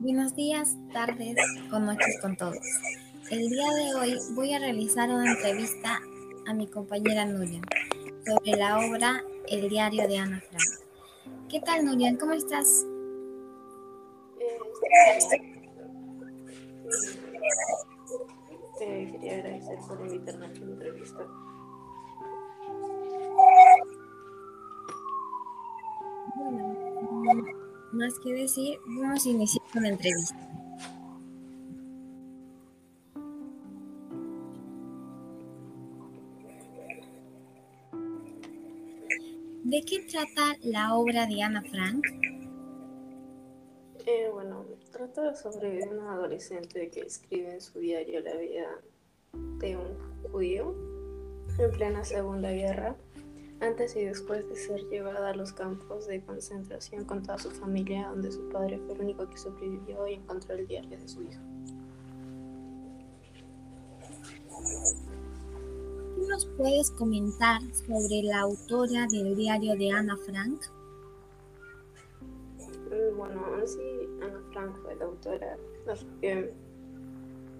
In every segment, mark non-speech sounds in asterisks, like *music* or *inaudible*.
Buenos días, tardes o noches con todos. El día de hoy voy a realizar una entrevista a mi compañera Nuria sobre la obra El diario de Ana Frank. ¿Qué tal, Nuria? ¿Cómo estás? te quería agradecer por invitarme a tu entrevista. Bueno, más que decir, vamos a iniciar con entrevista. ¿De qué trata la obra de Ana Frank? Eh, bueno, trata sobre una adolescente que escribe en su diario la vida de un judío en plena Segunda Guerra, antes y después de ser llevada a los campos de concentración con toda su familia, donde su padre fue el único que sobrevivió y encontró el diario de su hijo. ¿Tú nos puedes comentar sobre la autora del diario de Ana Frank? Mm, bueno, sí, Ana Frank fue la autora.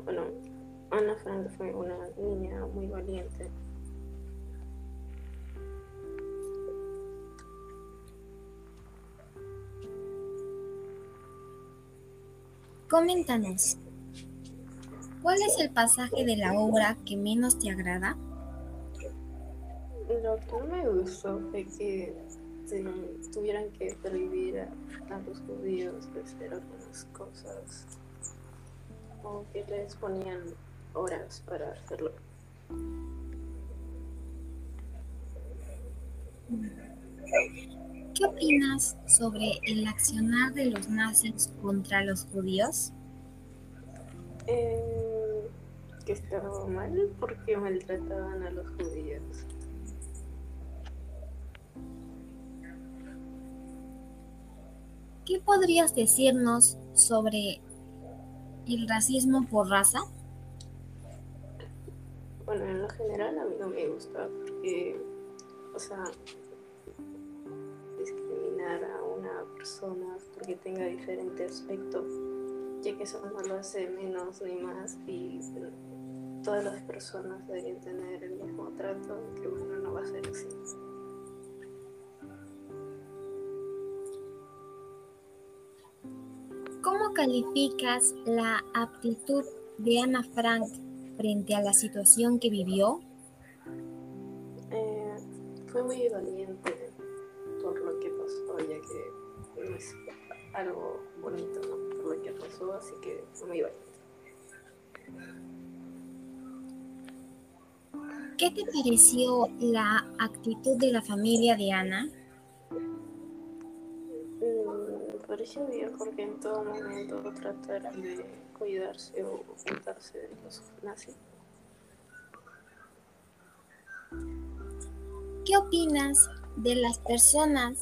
bueno, Ana Frank fue una niña muy valiente. Coméntanos, ¿cuál es el pasaje de la obra que menos te agrada? Lo que no me gustó fue que tuvieran que prohibir a, los judíos de hacer algunas cosas o que les ponían horas para hacerlo. ¿Qué opinas sobre el accionar de los nazis contra los judíos? Eh, que estaba mal porque maltrataban a los judíos. ¿Qué podrías decirnos sobre el racismo por raza? Bueno, en lo general a mí no me gusta porque, o sea, una persona porque tenga diferente aspecto, ya que eso no lo hace menos ni más y todas las personas deberían tener el mismo trato, que bueno, no va a ser así. ¿Cómo calificas la aptitud de Ana Frank frente a la situación que vivió? Eh, fue muy valiente por lo que pasó, ya que no es algo bonito ¿no? por lo que pasó, así que fue muy valiente. ¿Qué te pareció la actitud de la familia de Ana? pareció bien porque en todo momento trataron de cuidarse o ocultarse de los nazis. ¿Qué opinas de las personas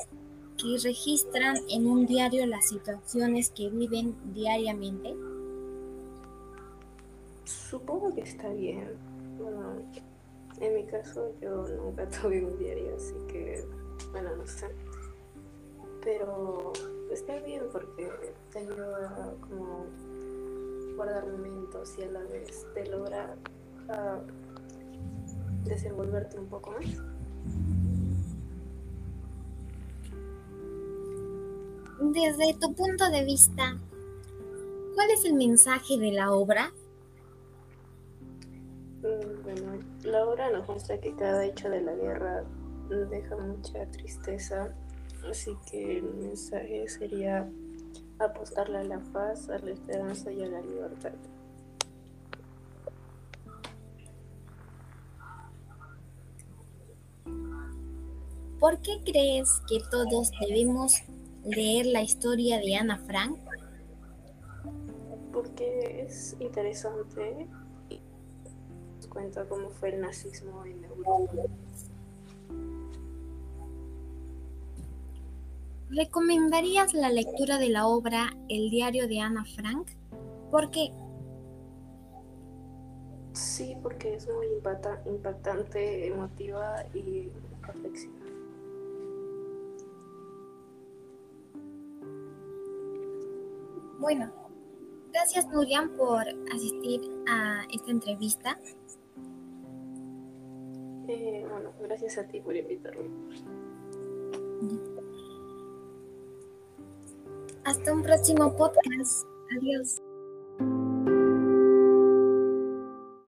que registran en un diario las situaciones que viven diariamente? Supongo que está bien. Bueno, en mi caso yo nunca *laughs* tuve un diario, así que, bueno, no sé. Pero está bien porque te ayuda a como guardar momentos y a la vez te logra uh, desenvolverte un poco más. Desde tu punto de vista, ¿cuál es el mensaje de la obra? Mm, bueno, la obra nos muestra que cada hecho de la guerra deja mucha tristeza Así que el mensaje sería apostarle a la paz, a la esperanza y a la libertad. ¿Por qué crees que todos debemos leer la historia de Ana Frank? Porque es interesante y nos cuenta cómo fue el nazismo en Europa. ¿Recomendarías la lectura de la obra El diario de Ana Frank? ¿Por qué? Sí, porque es muy impactante, emotiva y reflexiva. Bueno, gracias, Nurian, por asistir a esta entrevista. Eh, bueno, gracias a ti por invitarme. Hasta un próximo podcast. Adiós.